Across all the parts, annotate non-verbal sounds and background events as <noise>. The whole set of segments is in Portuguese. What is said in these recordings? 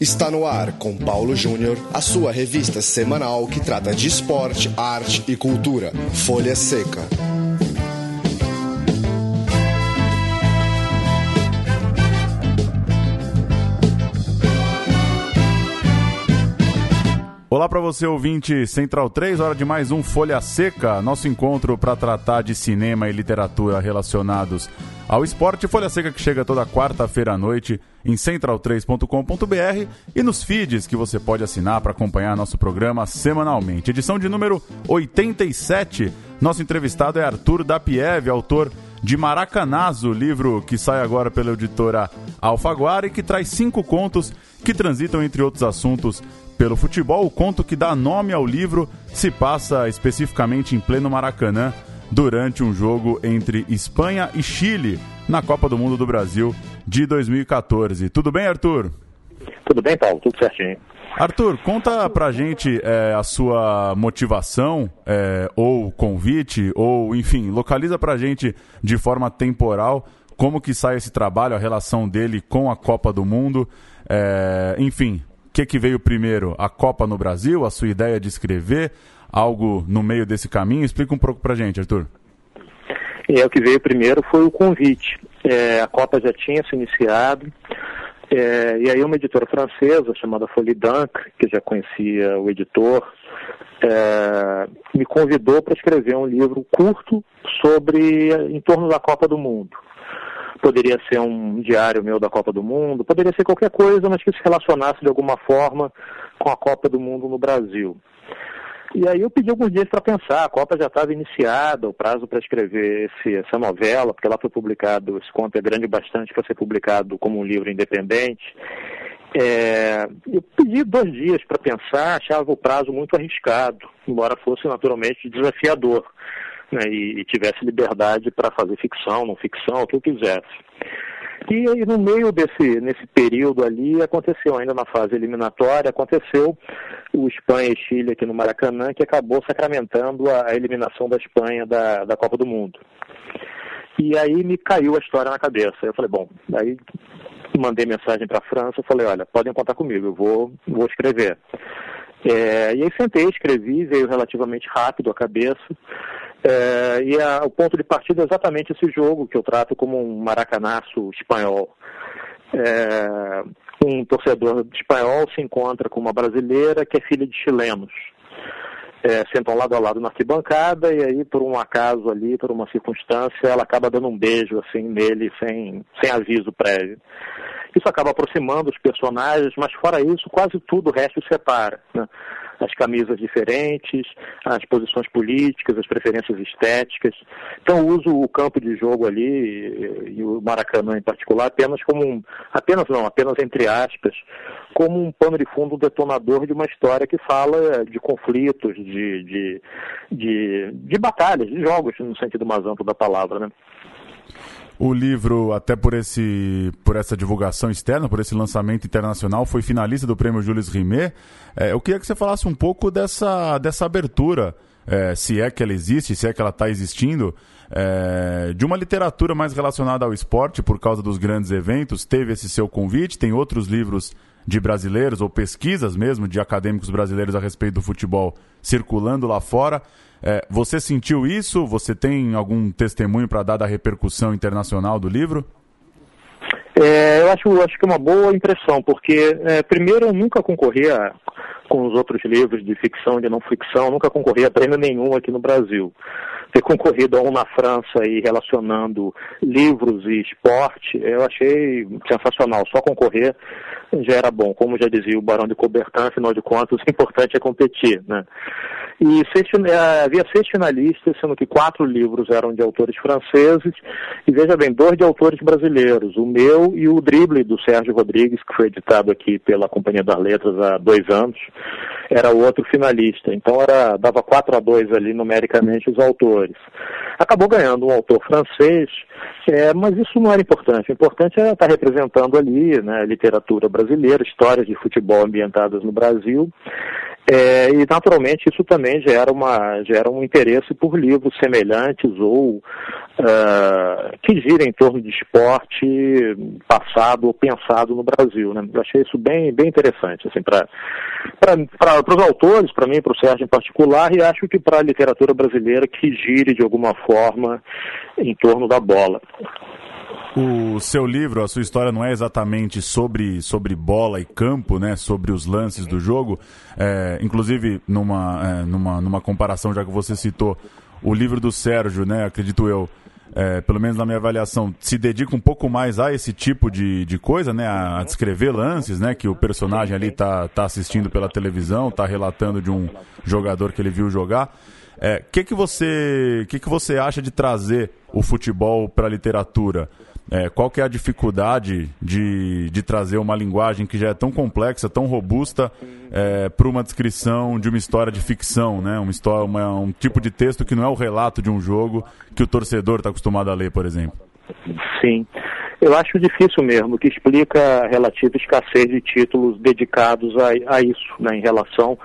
Está no ar com Paulo Júnior, a sua revista semanal que trata de esporte, arte e cultura. Folha Seca. Olá para você ouvinte Central 3, hora de mais um Folha Seca, nosso encontro para tratar de cinema e literatura relacionados ao esporte. Folha Seca que chega toda quarta-feira à noite em central3.com.br e nos feeds que você pode assinar para acompanhar nosso programa semanalmente. Edição de número 87. Nosso entrevistado é Arthur Dapiev, autor de Maracanazo, livro que sai agora pela editora Alfaguara e que traz cinco contos que transitam entre outros assuntos pelo futebol. O conto que dá nome ao livro se passa especificamente em pleno Maracanã durante um jogo entre Espanha e Chile na Copa do Mundo do Brasil de 2014. Tudo bem, Arthur? Tudo bem, Paulo? Tudo certinho. Arthur, conta pra gente é, a sua motivação, é, ou convite, ou enfim, localiza pra gente de forma temporal como que sai esse trabalho, a relação dele com a Copa do Mundo, é, enfim, o que, que veio primeiro? A Copa no Brasil, a sua ideia de escrever, algo no meio desse caminho? Explica um pouco pra gente, Arthur. É, o que veio primeiro foi o convite. É, a Copa já tinha se iniciado, é, e aí uma editora francesa chamada Folie d'Ancre, que já conhecia o editor, é, me convidou para escrever um livro curto sobre em torno da Copa do Mundo. Poderia ser um diário meu da Copa do Mundo, poderia ser qualquer coisa, mas que se relacionasse de alguma forma com a Copa do Mundo no Brasil. E aí eu pedi alguns dias para pensar, a Copa já estava iniciada, o prazo para escrever esse, essa novela, porque ela foi publicado, esse conto é grande bastante para ser publicado como um livro independente. É, eu pedi dois dias para pensar, achava o prazo muito arriscado, embora fosse naturalmente desafiador né, e, e tivesse liberdade para fazer ficção, não ficção, o que eu quisesse. E, e no meio desse nesse período ali aconteceu ainda na fase eliminatória aconteceu o Espanha e Chile aqui no Maracanã que acabou sacramentando a, a eliminação da Espanha da, da Copa do Mundo. E aí me caiu a história na cabeça. Eu falei, bom, aí mandei mensagem para a França, falei, olha, podem contar comigo, eu vou, vou escrever. É, e aí sentei, escrevi, veio relativamente rápido a cabeça. É, e a, o ponto de partida é exatamente esse jogo que eu trato como um maracanaço espanhol. É, um torcedor espanhol se encontra com uma brasileira que é filha de chilenos. É, sentam lado a lado na arquibancada e aí, por um acaso ali, por uma circunstância, ela acaba dando um beijo assim nele sem, sem aviso prévio. Isso acaba aproximando os personagens, mas fora isso, quase tudo o resto separa. Né? As camisas diferentes, as posições políticas, as preferências estéticas. Então uso o campo de jogo ali e o Maracanã em particular apenas como um, apenas não, apenas entre aspas, como um pano de fundo detonador de uma história que fala de conflitos, de, de, de, de batalhas, de jogos, no sentido mais amplo da palavra, né? O livro, até por, esse, por essa divulgação externa, por esse lançamento internacional, foi finalista do prêmio Jules Rimet. É, eu queria que você falasse um pouco dessa, dessa abertura, é, se é que ela existe, se é que ela está existindo, é, de uma literatura mais relacionada ao esporte, por causa dos grandes eventos. Teve esse seu convite, tem outros livros de brasileiros, ou pesquisas mesmo, de acadêmicos brasileiros a respeito do futebol circulando lá fora. É, você sentiu isso? Você tem algum testemunho para dar da repercussão internacional do livro? É, eu acho, acho que é uma boa impressão, porque, é, primeiro, eu nunca concorri a, com os outros livros de ficção e de não ficção, nunca concorri a prêmio nenhum aqui no Brasil. Ter concorrido a um na França e relacionando livros e esporte, eu achei sensacional. Só concorrer já era bom. Como já dizia o Barão de Coubertin, afinal de contas, <laughs> o importante é competir, né? E seis, eh, havia seis finalistas, sendo que quatro livros eram de autores franceses, e veja bem, dois de autores brasileiros, o meu e o Drible, do Sérgio Rodrigues, que foi editado aqui pela Companhia das Letras há dois anos, era o outro finalista. Então era, dava 4 a 2 ali numericamente os autores. Acabou ganhando um autor francês, é, mas isso não era importante. O importante é estar representando ali né, literatura brasileira, histórias de futebol ambientadas no Brasil. É, e naturalmente isso também gera, uma, gera um interesse por livros semelhantes ou uh, que girem em torno de esporte passado ou pensado no Brasil. Né? Eu achei isso bem, bem interessante assim, para os autores, para mim, para o Sérgio em particular, e acho que para a literatura brasileira que gire de alguma forma em torno da bola. O seu livro, a sua história não é exatamente sobre, sobre bola e campo, né? Sobre os lances do jogo. É, inclusive, numa, é, numa, numa comparação, já que você citou, o livro do Sérgio, né? Acredito eu, é, pelo menos na minha avaliação, se dedica um pouco mais a esse tipo de, de coisa, né? A, a descrever lances, né? Que o personagem ali tá, tá assistindo pela televisão, tá relatando de um jogador que ele viu jogar. O é, que, que, você, que, que você acha de trazer o futebol para a literatura? É, qual que é a dificuldade de, de trazer uma linguagem que já é tão complexa, tão robusta, é, para uma descrição de uma história de ficção, né? Uma história, uma, um tipo de texto que não é o relato de um jogo que o torcedor está acostumado a ler, por exemplo. Sim. Eu acho difícil mesmo, que explica a relativa escassez de títulos dedicados a, a isso, né, em relação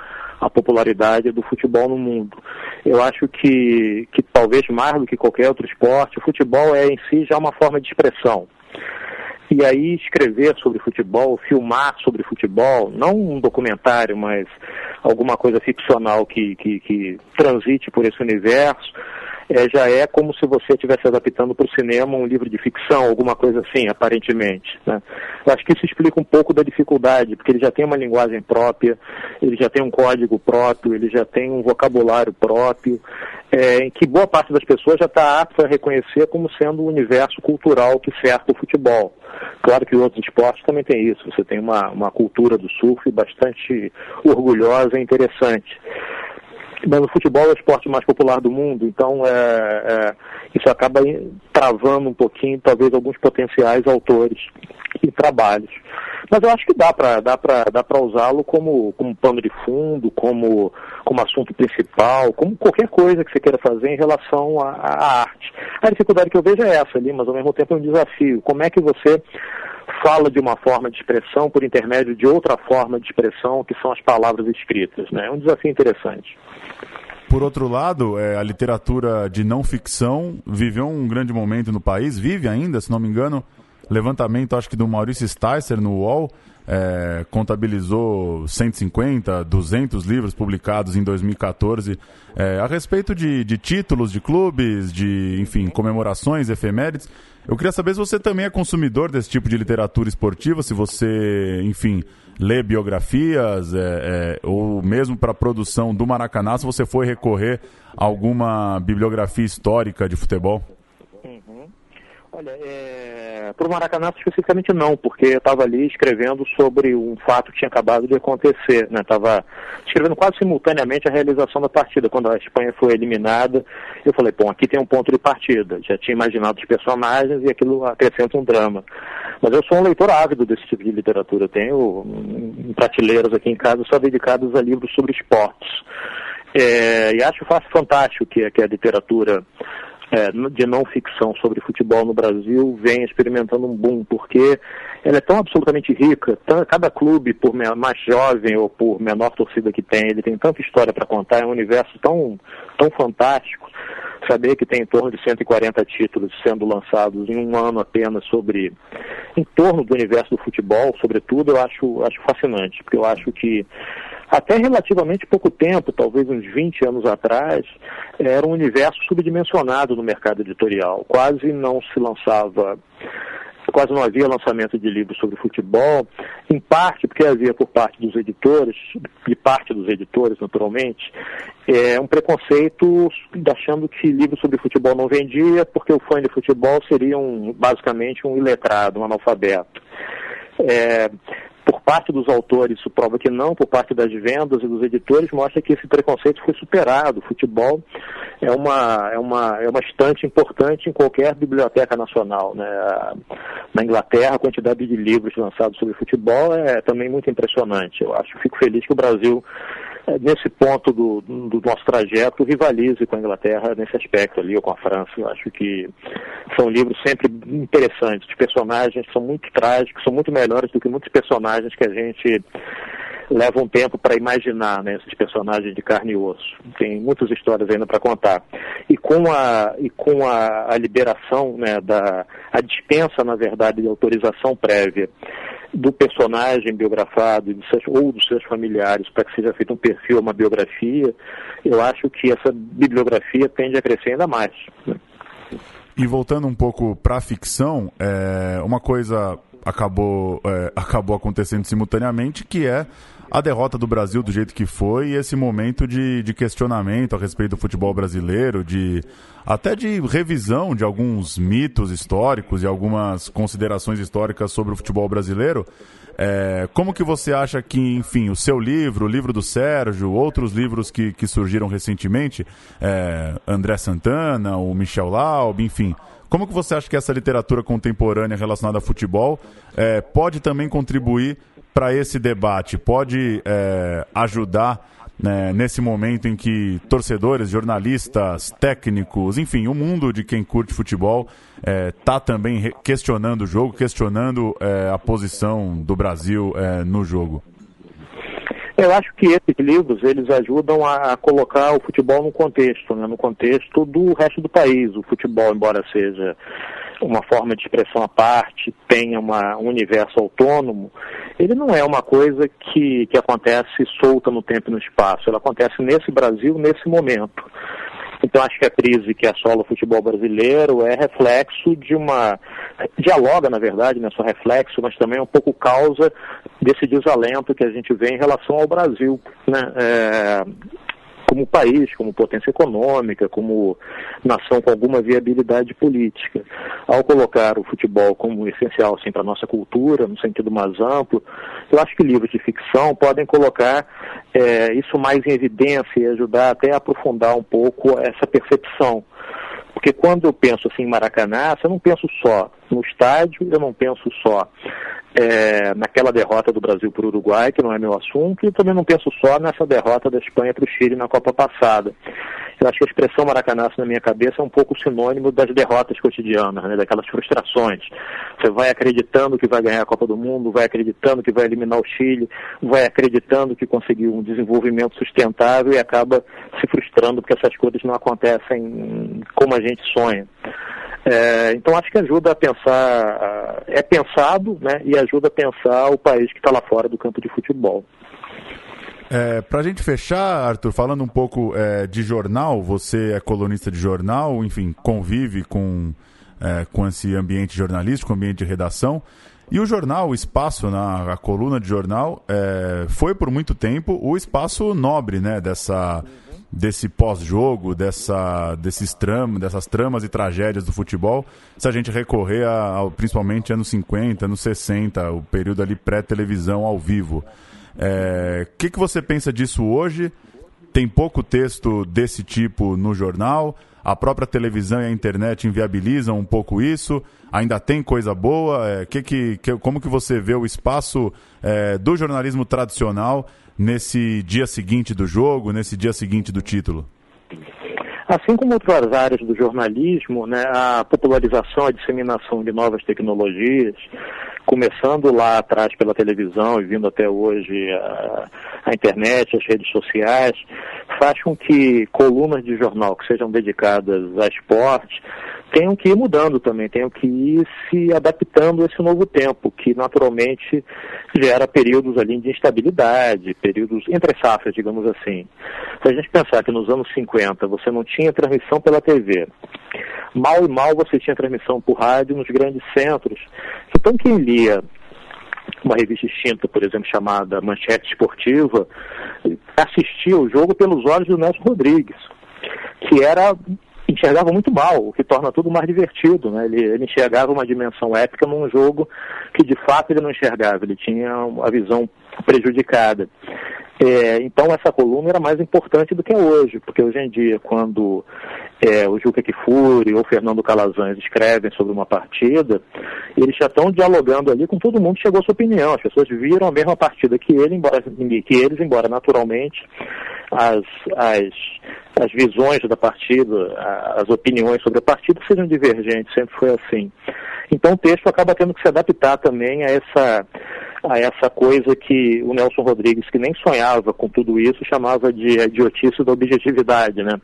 à popularidade do futebol no mundo. Eu acho que, que talvez mais do que qualquer outro esporte, o futebol é em si já uma forma de expressão. E aí escrever sobre futebol, filmar sobre futebol, não um documentário, mas alguma coisa ficcional que, que, que transite por esse universo, é, já é como se você estivesse adaptando para o cinema um livro de ficção, alguma coisa assim, aparentemente. Né? Eu acho que isso explica um pouco da dificuldade, porque ele já tem uma linguagem própria, ele já tem um código próprio, ele já tem um vocabulário próprio, é, em que boa parte das pessoas já está apta a reconhecer como sendo o universo cultural que cerca o futebol. Claro que outros esportes também tem isso, você tem uma, uma cultura do surf bastante orgulhosa e interessante mas o futebol é o esporte mais popular do mundo, então é, é, isso acaba travando um pouquinho, talvez, alguns potenciais autores e trabalhos. Mas eu acho que dá para dá dá usá-lo como, como pano de fundo, como, como assunto principal, como qualquer coisa que você queira fazer em relação à, à arte. A dificuldade que eu vejo é essa ali, mas ao mesmo tempo é um desafio. Como é que você fala de uma forma de expressão por intermédio de outra forma de expressão, que são as palavras escritas. Né? É um desafio interessante. Por outro lado, é, a literatura de não ficção viveu um grande momento no país, vive ainda, se não me engano, levantamento, acho que do Maurício Sticer no UOL, é, contabilizou 150, 200 livros publicados em 2014 é, a respeito de, de, títulos de clubes, de, enfim, comemorações, efemérides. Eu queria saber se você também é consumidor desse tipo de literatura esportiva, se você, enfim, lê biografias, é, é ou mesmo para a produção do Maracanã, se você foi recorrer a alguma bibliografia histórica de futebol. Olha, é... para o Maracanã especificamente não, porque eu estava ali escrevendo sobre um fato que tinha acabado de acontecer. Estava né? escrevendo quase simultaneamente a realização da partida. Quando a Espanha foi eliminada, eu falei, bom, aqui tem um ponto de partida. Já tinha imaginado os personagens e aquilo acrescenta um drama. Mas eu sou um leitor ávido desse tipo de literatura. Eu tenho prateleiras aqui em casa só dedicadas a livros sobre esportes. É, e acho fantástico que, que a literatura é, de não ficção sobre futebol no Brasil vem experimentando um boom, porque ela é tão absolutamente rica, cada clube, por mais jovem ou por menor torcida que tem, ele tem tanta história para contar, é um universo tão, tão fantástico. Saber que tem em torno de 140 títulos sendo lançados em um ano apenas sobre, em torno do universo do futebol, sobretudo, eu acho, acho fascinante, porque eu acho que até relativamente pouco tempo, talvez uns 20 anos atrás, era um universo subdimensionado no mercado editorial. Quase não se lançava quase não havia lançamento de livros sobre futebol, em parte porque havia por parte dos editores, de parte dos editores, naturalmente, é, um preconceito achando que livros sobre futebol não vendia, porque o fã de futebol seria um, basicamente um iletrado, um analfabeto. É, por parte dos autores, isso prova que não, por parte das vendas e dos editores, mostra que esse preconceito foi superado. O futebol é uma, é uma, é uma estante importante em qualquer biblioteca nacional. Né? Na Inglaterra, a quantidade de livros lançados sobre futebol é também muito impressionante. Eu acho, fico feliz que o Brasil nesse ponto do, do, nosso trajeto, rivalize com a Inglaterra nesse aspecto ali, ou com a França. Eu acho que são livros sempre interessantes. Os personagens são muito trágicos, são muito melhores do que muitos personagens que a gente leva um tempo para imaginar né, esses personagens de carne e osso. Tem muitas histórias ainda para contar. E com a, e com a, a liberação, né, da, a dispensa, na verdade, de autorização prévia do personagem biografado seus, ou dos seus familiares para que seja feito um perfil, uma biografia, eu acho que essa bibliografia tende a crescer ainda mais. Né? E voltando um pouco para a ficção, é, uma coisa acabou, é, acabou acontecendo simultaneamente, que é a derrota do Brasil do jeito que foi e esse momento de, de questionamento a respeito do futebol brasileiro, de até de revisão de alguns mitos históricos e algumas considerações históricas sobre o futebol brasileiro. É, como que você acha que, enfim, o seu livro, o livro do Sérgio, outros livros que, que surgiram recentemente, é, André Santana, o Michel Laub, enfim, como que você acha que essa literatura contemporânea relacionada a futebol é, pode também contribuir para esse debate? Pode é, ajudar né, nesse momento em que torcedores, jornalistas, técnicos, enfim, o mundo de quem curte futebol está é, também questionando o jogo, questionando é, a posição do Brasil é, no jogo? Eu acho que esses livros eles ajudam a colocar o futebol no contexto, né, no contexto do resto do país. O futebol, embora seja uma forma de expressão à parte, tenha uma, um universo autônomo, ele não é uma coisa que, que acontece solta no tempo e no espaço. Ela acontece nesse Brasil, nesse momento. Então acho que a crise que assola o futebol brasileiro é reflexo de uma. dialoga, na verdade, não é só reflexo, mas também é um pouco causa desse desalento que a gente vê em relação ao Brasil. Né? É, como país, como potência econômica, como nação com alguma viabilidade política. Ao colocar o futebol como essencial assim, para a nossa cultura, no sentido mais amplo, eu acho que livros de ficção podem colocar é, isso mais em evidência e ajudar até a aprofundar um pouco essa percepção. Porque quando eu penso assim em Maracanã, eu não penso só no estádio, eu não penso só é, naquela derrota do Brasil para o Uruguai, que não é meu assunto, e também não penso só nessa derrota da Espanha para o Chile na Copa passada. Eu acho que a expressão maracanaço na minha cabeça é um pouco sinônimo das derrotas cotidianas, né, daquelas frustrações. Você vai acreditando que vai ganhar a Copa do Mundo, vai acreditando que vai eliminar o Chile, vai acreditando que conseguiu um desenvolvimento sustentável e acaba se frustrando porque essas coisas não acontecem como a gente sonha. É, então acho que ajuda a pensar, é pensado né, e ajuda a pensar o país que está lá fora do campo de futebol. É, Para a gente fechar, Arthur, falando um pouco é, de jornal, você é colunista de jornal, enfim, convive com, é, com esse ambiente jornalístico, ambiente de redação. E o jornal, o espaço, na, coluna de jornal, é, foi por muito tempo o espaço nobre né, dessa, desse pós-jogo, dessa, desses tram, dessas tramas e tragédias do futebol, se a gente recorrer a, a, principalmente anos 50, anos 60, o período ali pré-televisão ao vivo. O é, que, que você pensa disso hoje? Tem pouco texto desse tipo no jornal? A própria televisão e a internet inviabilizam um pouco isso? Ainda tem coisa boa? É, que que, que, como que você vê o espaço é, do jornalismo tradicional nesse dia seguinte do jogo, nesse dia seguinte do título? Assim como outras áreas do jornalismo, né, a popularização, a disseminação de novas tecnologias, começando lá atrás pela televisão e vindo até hoje a, a, internet, as redes sociais, faz com que colunas de jornal que sejam dedicadas a esporte tenham que ir mudando também, tenham que ir se adaptando a esse novo tempo, que naturalmente gera períodos ali de instabilidade, períodos entre safras, digamos assim. Se a gente pensar que nos anos 50 você não tinha transmissão pela TV, mal e mal você tinha transmissão por rádio nos grandes centros, então quem lia uma revista extinta, por exemplo, chamada Manchete Esportiva, assistia o jogo pelos olhos do Nelson Rodrigues, que era enxergava muito mal, o que torna tudo mais divertido. Né? Ele, ele, enxergava uma dimensão épica num jogo que de fato ele não enxergava, ele tinha a visão prejudicada. É, então essa coluna era mais importante do que é hoje, porque hoje em dia, quando é, o Juca Kifuri ou Fernando Calazans escrevem sobre uma partida, eles já estão dialogando ali com todo mundo chegou a sua opinião. As pessoas viram a mesma partida que, ele, embora, que eles, embora naturalmente as, as, as visões da partida, as opiniões sobre a partida sejam divergentes, sempre foi assim. Então o texto acaba tendo que se adaptar também a essa a essa coisa que o Nelson Rodrigues, que nem sonhava com tudo isso, chamava de idiotice da objetividade, né?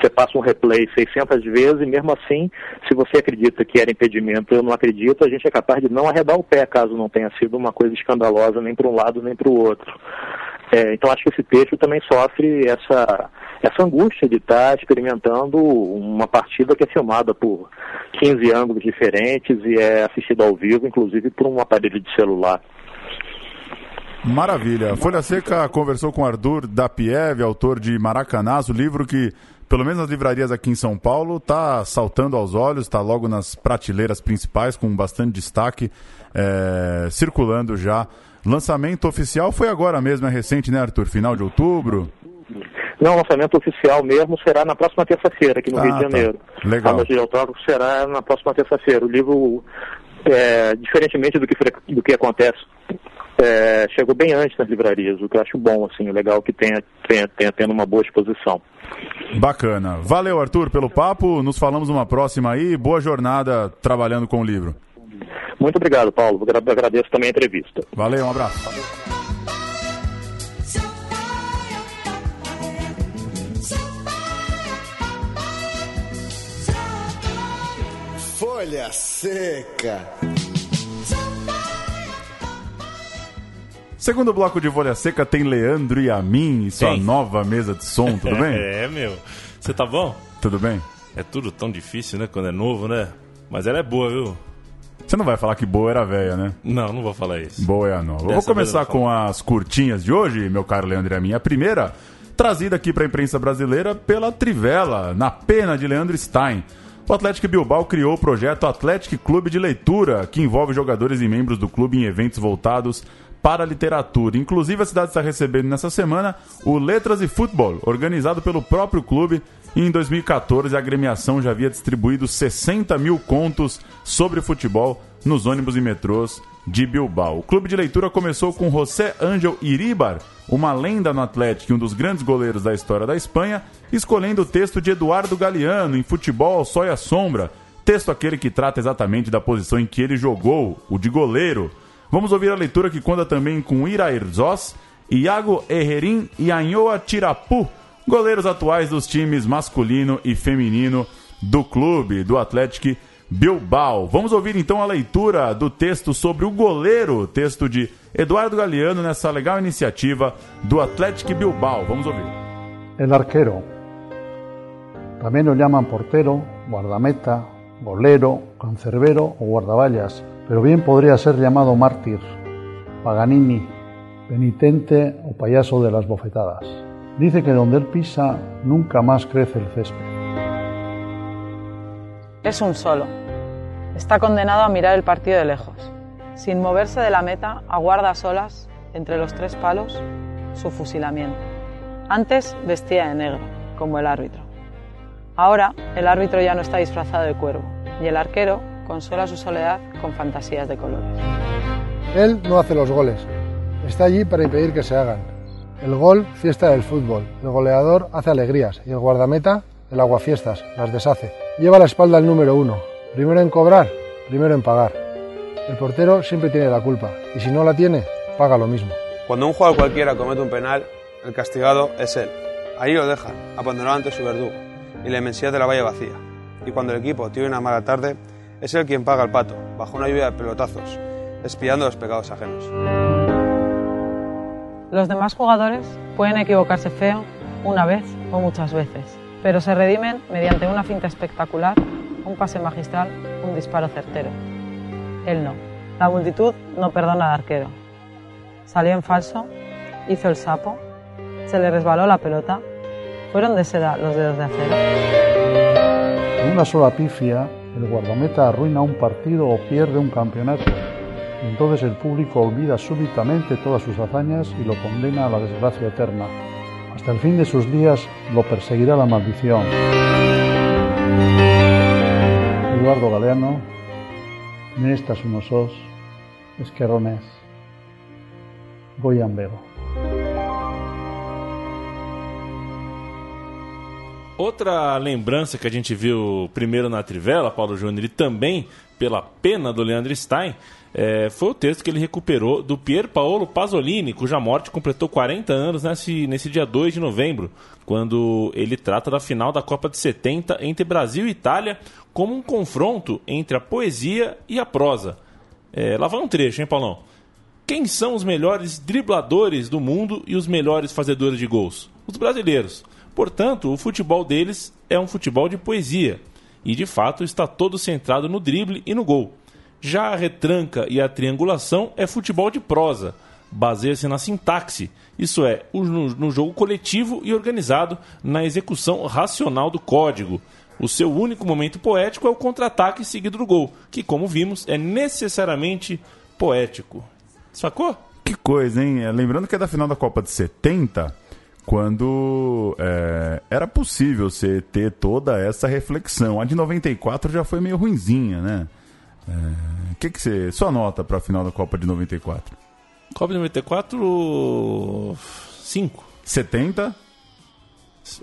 Você passa um replay 600 vezes e mesmo assim, se você acredita que era impedimento, eu não acredito, a gente é capaz de não arredar o pé caso não tenha sido uma coisa escandalosa nem para um lado nem para o outro. É, então acho que esse texto também sofre essa, essa angústia de estar experimentando uma partida que é filmada por 15 ângulos diferentes e é assistida ao vivo, inclusive por um aparelho de celular. Maravilha. Folha Seca conversou com Arthur Dapiev, autor de Maracanás, o livro que, pelo menos nas livrarias aqui em São Paulo, está saltando aos olhos, está logo nas prateleiras principais, com bastante destaque, é, circulando já Lançamento oficial foi agora mesmo, é recente, né, Arthur? Final de outubro? Não, o lançamento oficial mesmo será na próxima terça-feira, aqui no ah, Rio de tá. Janeiro. Legal. A noite de autógrafo será na próxima terça-feira. O livro, é, diferentemente do que, do que acontece, é, chegou bem antes nas livrarias, o que eu acho bom, assim, legal que tenha, tenha, tenha tendo uma boa exposição. Bacana. Valeu, Arthur, pelo papo. Nos falamos uma próxima aí. Boa jornada trabalhando com o livro. Muito obrigado, Paulo. Agradeço também a entrevista. Valeu, um abraço. Folha Seca. Segundo bloco de Folha Seca tem Leandro e a mim, sua nova mesa de som, tudo bem? <laughs> é, meu. Você tá bom? Tudo bem? É tudo tão difícil, né, quando é novo, né? Mas ela é boa, viu? Você não vai falar que boa era velha, né? Não, não vou falar isso. Boa é a nova. Dessa vou começar com as curtinhas de hoje, meu caro Leandro e a minha. A primeira, trazida aqui para a imprensa brasileira pela Trivela, na pena de Leandro Stein. O Atlético Bilbao criou o projeto Atlético Clube de Leitura, que envolve jogadores e membros do clube em eventos voltados para a literatura. Inclusive, a cidade está recebendo nessa semana o Letras e Futebol, organizado pelo próprio clube. Em 2014, a agremiação já havia distribuído 60 mil contos sobre futebol nos ônibus e metrôs de Bilbao. O clube de leitura começou com José Ángel Iribar, uma lenda no Atlético e um dos grandes goleiros da história da Espanha, escolhendo o texto de Eduardo Galeano em Futebol, Sol e a Sombra, texto aquele que trata exatamente da posição em que ele jogou, o de goleiro. Vamos ouvir a leitura que conta também com Ira Herzós, Iago Herrerim e Anhoa Tirapu, goleiros atuais dos times masculino e feminino do clube, do Atlético Bilbao. Vamos ouvir então a leitura do texto sobre o goleiro, texto de Eduardo Galeano nessa legal iniciativa do Atlético Bilbao. Vamos ouvir. El arquero. También lo llaman portero, guardameta, golero, cancerbero o guardaballas pero bien podría ser llamado mártir, Paganini, penitente o payaso de las bofetadas. Dice que donde él pisa nunca más crece el césped. Es un solo. Está condenado a mirar el partido de lejos. Sin moverse de la meta, aguarda solas, entre los tres palos, su fusilamiento. Antes vestía de negro, como el árbitro. Ahora el árbitro ya no está disfrazado de cuervo y el arquero consola su soledad con fantasías de colores. Él no hace los goles, está allí para impedir que se hagan. El gol, fiesta del fútbol. El goleador hace alegrías y el guardameta, el aguafiestas, las deshace. Lleva la espalda el número uno. Primero en cobrar, primero en pagar. El portero siempre tiene la culpa y si no la tiene, paga lo mismo. Cuando un jugador cualquiera comete un penal, el castigado es él. Ahí lo dejan, abandonado ante su verdugo y la inmensidad de la valla vacía. Y cuando el equipo tiene una mala tarde, es él quien paga el pato, bajo una lluvia de pelotazos, espiando los pecados ajenos. Los demás jugadores pueden equivocarse feo una vez o muchas veces, pero se redimen mediante una finta espectacular, un pase magistral, un disparo certero. Él no. La multitud no perdona al arquero. Salió en falso, hizo el sapo, se le resbaló la pelota. Fueron de seda los dedos de acero. Una sola pifia el guardameta arruina un partido o pierde un campeonato. Entonces el público olvida súbitamente todas sus hazañas y lo condena a la desgracia eterna. Hasta el fin de sus días lo perseguirá la maldición. Eduardo Galeano, Nestas unos os, Esquerrones, Goyan Outra lembrança que a gente viu primeiro na Trivela, Paulo Júnior, e também pela pena do Leandro Stein, é, foi o texto que ele recuperou do Pier Paolo Pasolini, cuja morte completou 40 anos nesse, nesse dia 2 de novembro, quando ele trata da final da Copa de 70 entre Brasil e Itália como um confronto entre a poesia e a prosa. É, lá vai um trecho, hein, Paulão? Quem são os melhores dribladores do mundo e os melhores fazedores de gols? Os brasileiros. Portanto, o futebol deles é um futebol de poesia. E de fato está todo centrado no drible e no gol. Já a retranca e a triangulação é futebol de prosa. Baseia-se na sintaxe, isso é, no, jogo coletivo e organizado na execução racional do código. O seu único momento poético é o contra-ataque seguido do gol, que, como vimos, é necessariamente poético. Sacou? Que coisa, hein? É, lembrando que é da final da Copa de 70, quando é, era possível você ter toda essa reflexão. A de 94 já foi meio ruinzinha, né? O é, que, que você. Sua nota para a final da Copa de 94? Copa de 94. 5. 70?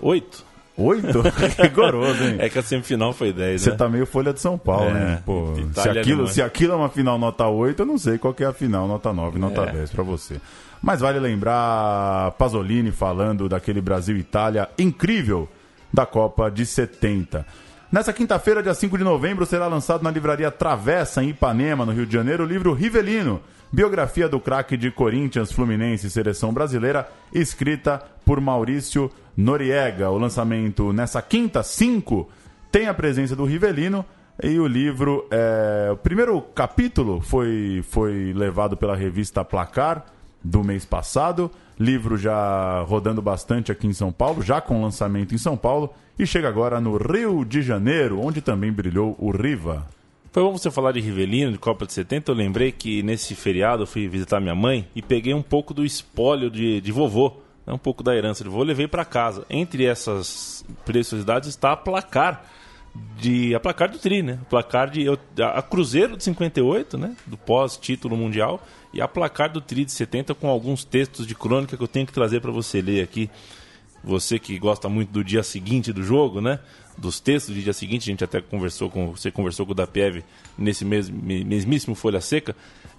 8. Oito? <laughs> Rigoroso, hein? É que a semifinal foi 10, Você né? tá meio folha de São Paulo, É, né? Pô, se Itália aquilo, se aquilo é uma final nota 8, eu não sei qual que é a final nota 9, nota É. 10 pra você. Mas vale lembrar Pasolini falando daquele Brasil-Itália incrível da Copa de 70. Nessa quinta-feira, dia 5 de novembro, será lançado na livraria Travessa, em Ipanema, no Rio de Janeiro, o livro Rivelino, biografia do craque de Corinthians, Fluminense e Seleção Brasileira, escrita por Maurício Noriega. O lançamento nessa quinta, 5, tem a presença do Rivelino e o livro, é, o primeiro capítulo foi, foi levado pela revista Placar do mês passado. Livro já rodando bastante aqui em São Paulo, já com lançamento em São Paulo. E chega agora no Rio de Janeiro, onde também brilhou o Riva. Foi bom você falar de Rivelino, de Copa de 70. Eu lembrei que nesse feriado eu fui visitar minha mãe e peguei um pouco do espólio de, de vovô, né, um pouco da herança de vovô, levei para casa. Entre essas preciosidades está a placar de a placar do Tri, né? A placar de eu- a, Cruzeiro de 58, né? Do pós-título mundial e a placar do Tri de 70 com alguns textos de crônica que eu tenho que trazer para você ler aqui. Você que gosta muito do dia seguinte do jogo, né? Dos textos do dia seguinte, a gente até conversou com você conversou com o Dapiev nesse mes, me- mesmíssimo Folha Seca.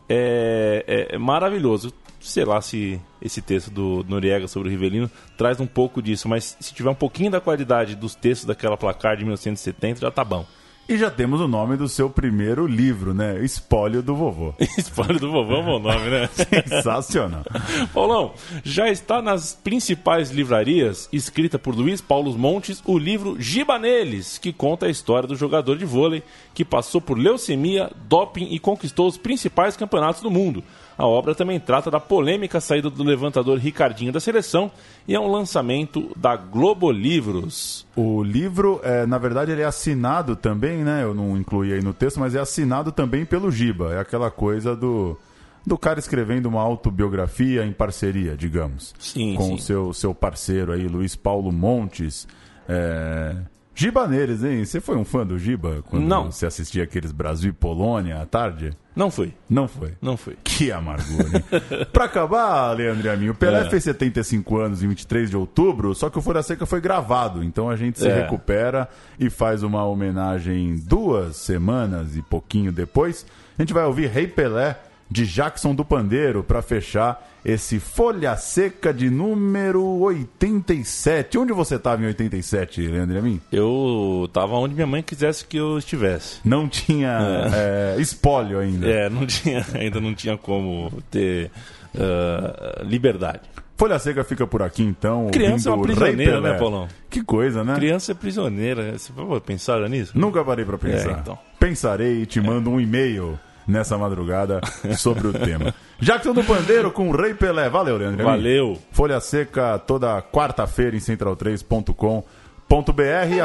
É, é- é maravilhoso. Sei lá se esse texto do Noriega sobre o Rivelino traz um pouco disso, mas se tiver um pouquinho da qualidade dos textos daquela placar de 1970, já tá bom. E já temos o nome do seu primeiro livro, né? Espólio do Vovô. <laughs> Espólio do vovô é um bom nome, né? <laughs> Sensacional. <laughs> Paulão, já está nas principais livrarias, escrita por Luiz Paulo Montes, o livro Giba Neles, que conta a história do jogador de vôlei que passou por leucemia, doping e conquistou os principais campeonatos do mundo. A obra também trata da polêmica saída do levantador Ricardinho da seleção e é um lançamento da Globo Livros. O livro, é, na verdade, ele é assinado também, né? Eu não incluí aí no texto, mas é assinado também pelo Giba. É aquela coisa do, do cara escrevendo uma autobiografia em parceria, digamos. Sim, com o seu, seu parceiro aí, Luiz Paulo Montes. É... Giba neles, hein? Você foi um fã do Giba quando Não. você assistia aqueles Brasil e Polônia à tarde? Não foi, Não foi. não foi. Que amargura, hein? <laughs> pra acabar, Leandro e o Pelé É. fez 75 anos em 23 de outubro, só que o Folha Seca foi gravado, então a gente se É. recupera e faz uma homenagem duas semanas e pouquinho depois. A gente vai ouvir Rei Pelé de Jackson do Pandeiro para fechar esse Folha Seca de número 87. Onde você estava em 87, Leandro e a mim? Eu tava onde minha mãe quisesse que eu estivesse. Não tinha é, espólio ainda. É, não tinha, <laughs> ainda não tinha como ter ah, liberdade. Folha Seca fica por aqui então. Criança é uma prisioneira, né, Paulão? Que coisa, né? Criança é prisioneira. Você pensar nisso? Nunca parei pra pensar. É, então. Pensarei e te mando um e-mail nessa madrugada sobre o tema. <laughs> Jackson do Pandeiro com o Rei Pelé. Valeu, Leandro. Valeu. Folha Seca toda quarta-feira em central3.com.br.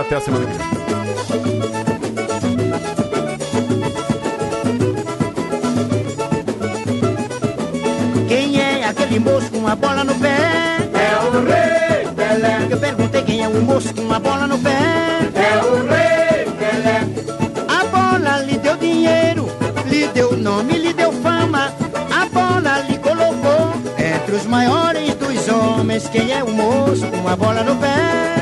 Até a semana que vem. Quem é aquele moço com a bola no pé? É o Rei Pelé. Eu perguntei quem é o moço com a bola no pé? Nome, lhe deu fama. A bola lhe colocou entre os maiores dos homens. Quem é o moço com a bola no pé?